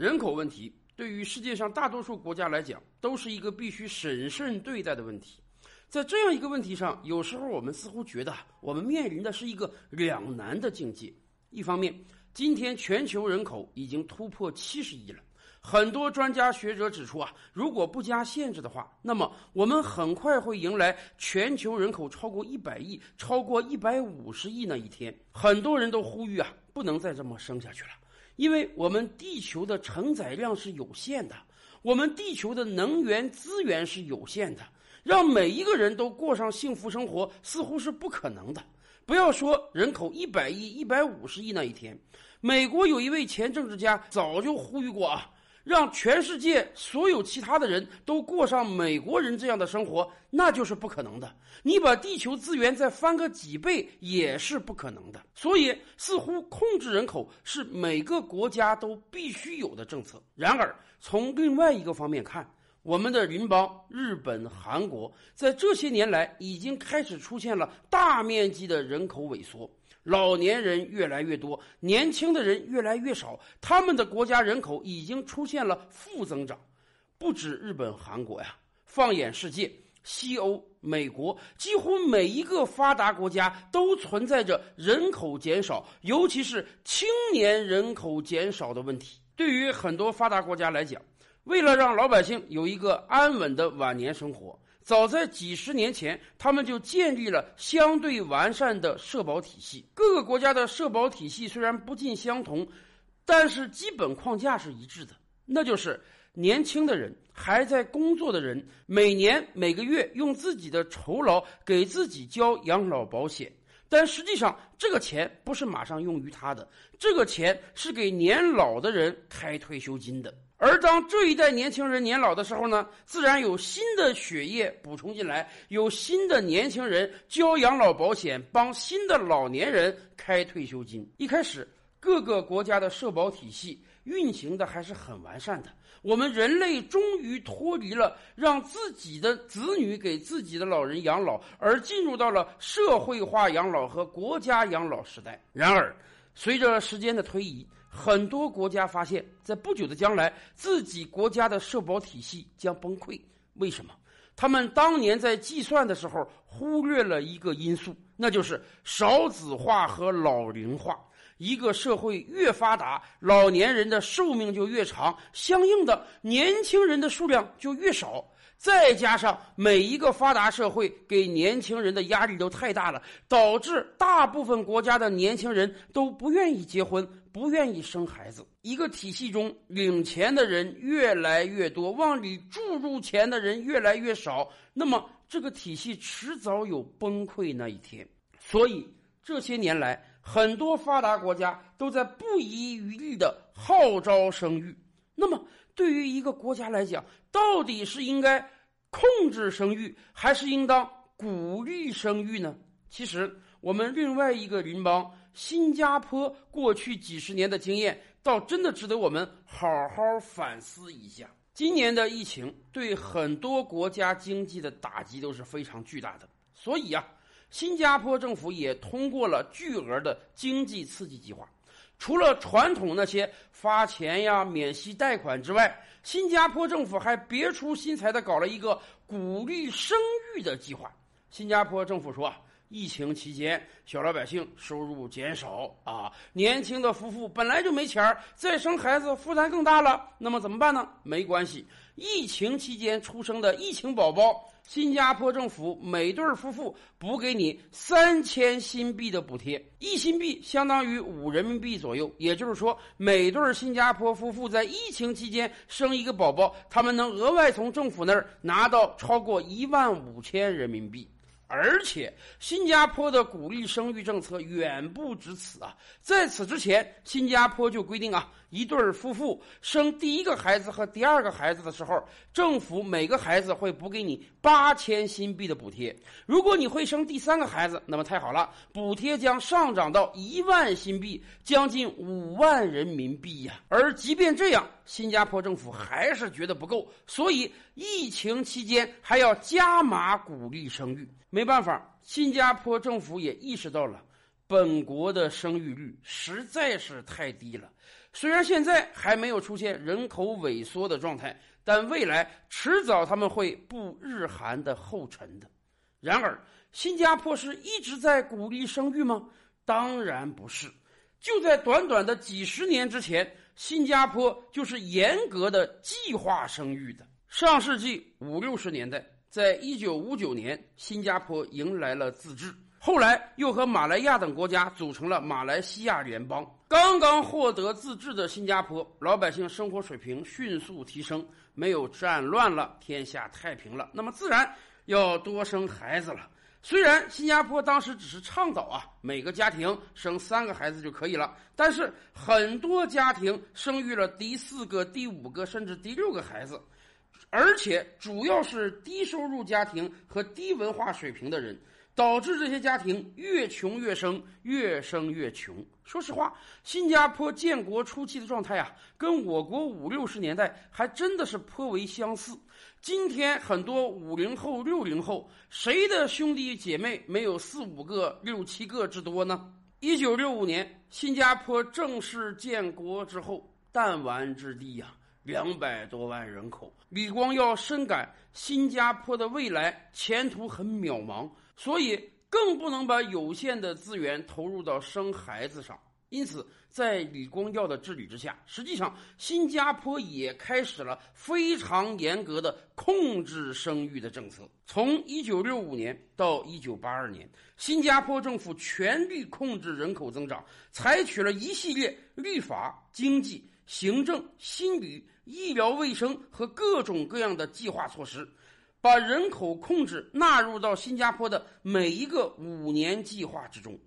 人口问题对于世界上大多数国家来讲，都是一个必须审慎对待的问题。在这样一个问题上，有时候我们似乎觉得我们面临的是一个两难的境界。一方面，今天全球人口已经突破七十亿了，很多专家学者指出啊，如果不加限制的话，那么我们很快会迎来全球人口超过一百亿、超过一百五十亿那一天。很多人都呼吁啊，不能再这么生下去了，因为我们地球的承载量是有限的，我们地球的能源资源是有限的，让每一个人都过上幸福生活似乎是不可能的。不要说人口一百亿、一百五十亿那一天，美国有一位前政治家早就呼吁过啊，让全世界所有其他的人都过上美国人这样的生活，那就是不可能的。你把地球资源再翻个几倍也是不可能的。所以，似乎控制人口是每个国家都必须有的政策。然而，从另外一个方面看，我们的邻邦日本、韩国在这些年来已经开始出现了大面积的人口萎缩，老年人越来越多，年轻的人越来越少，他们的国家人口已经出现了负增长。不止日本、韩国呀，放眼世界，西欧、美国，几乎每一个发达国家都存在着人口减少，尤其是青年人口减少的问题。对于很多发达国家来讲，为了让老百姓有一个安稳的晚年生活，早在几十年前，他们就建立了相对完善的社保体系。各个国家的社保体系虽然不尽相同，但是基本框架是一致的，那就是年轻的人还在工作的人，每年每个月用自己的酬劳给自己交养老保险，但实际上这个钱不是马上用于他的，这个钱是给年老的人开退休金的。而当这一代年轻人年老的时候呢，自然有新的血液补充进来，有新的年轻人交养老保险，帮新的老年人开退休金。一开始，各个国家的社保体系运行的还是很完善的。我们人类终于脱离了让自己的子女给自己的老人养老，而进入到了社会化养老和国家养老时代。然而，随着时间的推移，很多国家发现，在不久的将来，自己国家的社保体系将崩溃。为什么？他们当年在计算的时候忽略了一个因素，那就是少子化和老龄化。一个社会越发达，老年人的寿命就越长，相应的，年轻人的数量就越少。再加上每一个发达社会给年轻人的压力都太大了，导致大部分国家的年轻人都不愿意结婚，不愿意生孩子。一个体系中领钱的人越来越多，往里注入钱的人越来越少，那么这个体系迟早有崩溃那一天。所以这些年来，很多发达国家都在不遗余力地号召生育。那么，对于一个国家来讲，到底是应该控制生育，还是应当鼓励生育呢？其实，我们另外一个邻邦新加坡过去几十年的经验，倒真的值得我们好好反思一下。今年的疫情对很多国家经济的打击都是非常巨大的，所以啊，新加坡政府也通过了巨额的经济刺激计划。除了传统那些发钱呀、免息贷款之外，新加坡政府还别出心裁的搞了一个鼓励生育的计划。新加坡政府说啊，疫情期间小老百姓收入减少啊，年轻的夫妇本来就没钱儿，再生孩子负担更大了。那么怎么办呢？没关系，疫情期间出生的疫情宝宝。新加坡政府每对夫妇补给你三千新币的补贴，一新币相当于五人民币左右。也就是说，每对新加坡夫妇在疫情期间生一个宝宝，他们能额外从政府那儿拿到超过一万五千人民币。而且，新加坡的鼓励生育政策远不止此啊！在此之前，新加坡就规定啊，一对夫妇生第一个孩子和第二个孩子的时候，政府每个孩子会补给你八千新币的补贴。如果你会生第三个孩子，那么太好了，补贴将上涨到一万新币，将近五万人民币呀！而即便这样，新加坡政府还是觉得不够，所以疫情期间还要加码鼓励生育。没办法，新加坡政府也意识到了，本国的生育率实在是太低了。虽然现在还没有出现人口萎缩的状态，但未来迟早他们会步日韩的后尘的。然而，新加坡是一直在鼓励生育吗？当然不是。就在短短的几十年之前，新加坡就是严格的计划生育的。上世纪五六十年代，在一九五九年，新加坡迎来了自治，后来又和马来亚等国家组成了马来西亚联邦。刚刚获得自治的新加坡，老百姓生活水平迅速提升，没有战乱了，天下太平了，那么自然要多生孩子了。虽然新加坡当时只是倡导啊，每个家庭生三个孩子就可以了，但是很多家庭生育了第四个、第五个甚至第六个孩子，而且主要是低收入家庭和低文化水平的人，导致这些家庭越穷越生，越生越穷。说实话，新加坡建国初期的状态啊，跟我国五六十年代还真的是颇为相似。今天很多五零后、六零后，谁的兄弟姐妹没有四五个、六七个之多呢？一九六五年，新加坡正式建国之后，弹丸之地呀，两百多万人口。李光耀深感新加坡的未来前途很渺茫，所以更不能把有限的资源投入到生孩子上。因此，在李光耀的治理之下，实际上新加坡也开始了非常严格的控制生育的政策。从1965年到1982年，新加坡政府全力控制人口增长，采取了一系列立法、经济、行政、心理、医疗卫生和各种各样的计划措施，把人口控制纳入到新加坡的每一个五年计划之中。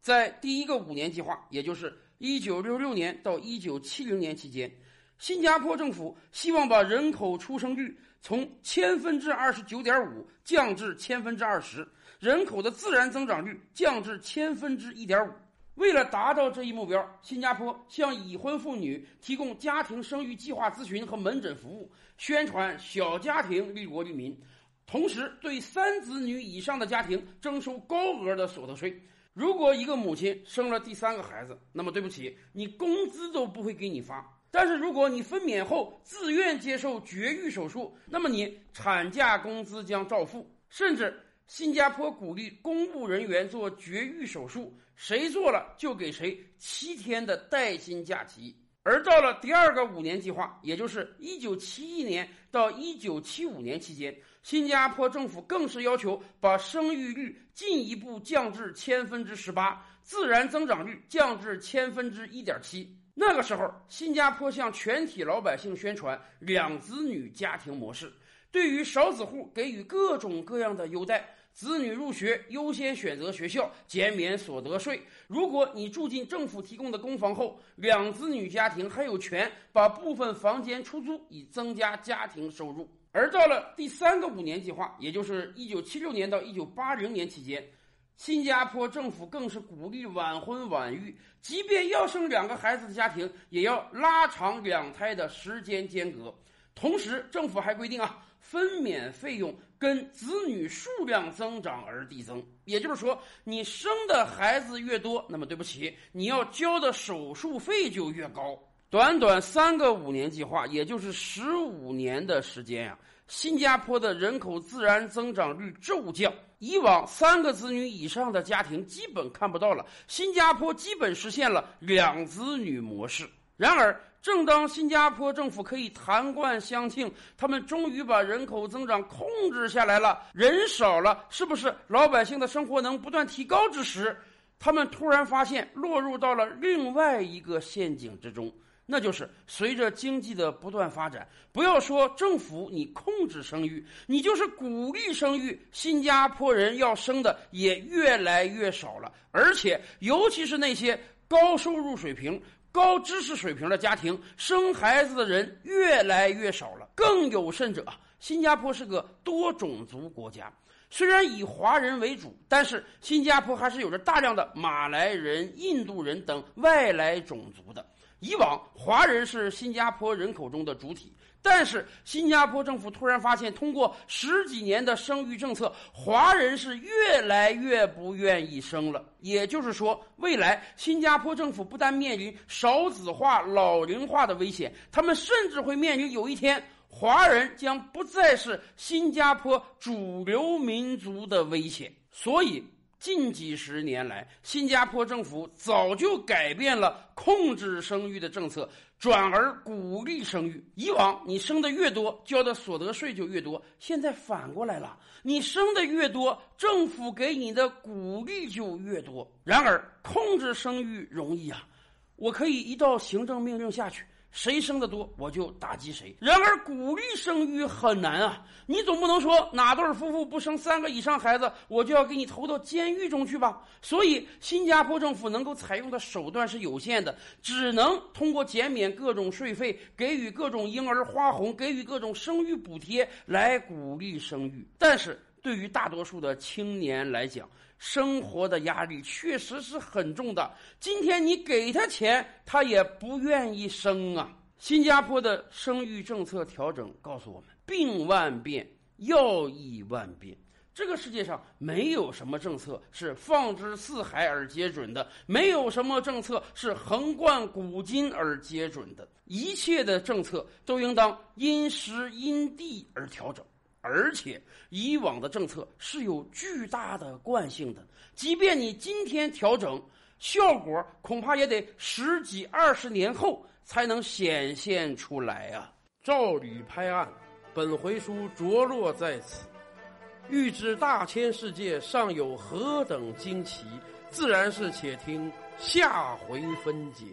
在第一个五年计划，也就是一九六六年到一九七零年期间，新加坡政府希望把人口出生率从千分之二十九点五降至千分之二十，人口的自然增长率降至千分之一点五。为了达到这一目标，新加坡向已婚妇女提供家庭生育计划咨询和门诊服务，宣传小家庭利国利民，同时对三子女以上的家庭征收高额的所得税。如果一个母亲生了第三个孩子，那么对不起，你工资都不会给你发。但是如果你分娩后自愿接受绝育手术，那么你产假工资将照付。甚至新加坡鼓励公务人员做绝育手术，谁做了就给谁七天的带薪假期。而到了第二个五年计划，也就是一九七一年到一九七五年期间。新加坡政府更是要求把生育率进一步降至千分之十八，自然增长率降至千分之一点七。那个时候，新加坡向全体老百姓宣传两子女家庭模式，对于少子户给予各种各样的优待，子女入学优先选择学校，减免所得税。如果你住进政府提供的公房后，两子女家庭还有权把部分房间出租，以增加家庭收入。而到了第三个五年计划，也就是一九七六年到一九八零年期间，新加坡政府更是鼓励晚婚晚育，即便要生两个孩子的家庭，也要拉长两胎的时间间隔。同时，政府还规定啊，分娩费用跟子女数量增长而递增。也就是说，你生的孩子越多，那么对不起，你要交的手术费就越高。短短三个五年计划，也就是十五年的时间呀，新加坡的人口自然增长率骤降。以往三个子女以上的家庭基本看不到了，新加坡基本实现了两子女模式。然而，正当新加坡政府可以谈冠相庆，他们终于把人口增长控制下来了，人少了，是不是老百姓的生活能不断提高之时，他们突然发现落入到了另外一个陷阱之中。那就是随着经济的不断发展，不要说政府你控制生育，你就是鼓励生育，新加坡人要生的也越来越少了。而且，尤其是那些高收入水平、高知识水平的家庭，生孩子的人越来越少了。更有甚者，新加坡是个多种族国家，虽然以华人为主，但是新加坡还是有着大量的马来人、印度人等外来种族的。以往华人是新加坡人口中的主体，但是新加坡政府突然发现，通过十几年的生育政策，华人是越来越不愿意生了。也就是说，未来新加坡政府不但面临少子化、老龄化的危险，他们甚至会面临有一天华人将不再是新加坡主流民族的危险。所以。近几十年来，新加坡政府早就改变了控制生育的政策，转而鼓励生育。以往你生的越多，交的所得税就越多，现在反过来了，你生的越多，政府给你的鼓励就越多。然而，控制生育容易啊，我可以一道行政命令下去。谁生的多，我就打击谁。然而，鼓励生育很难啊！你总不能说哪对夫妇不生三个以上孩子，我就要给你投到监狱中去吧？所以，新加坡政府能够采用的手段是有限的，只能通过减免各种税费、给予各种婴儿花红、给予各种生育补贴来鼓励生育。但是，对于大多数的青年来讲，生活的压力确实是很重的。今天你给他钱，他也不愿意生啊。新加坡的生育政策调整告诉我们：病万变，药亦万变。这个世界上没有什么政策是放之四海而皆准的，没有什么政策是横贯古今而皆准的。一切的政策都应当因时因地而调整。而且，以往的政策是有巨大的惯性的，即便你今天调整，效果恐怕也得十几二十年后才能显现出来啊！照吕拍案，本回书着落在此。欲知大千世界尚有何等惊奇，自然是且听下回分解。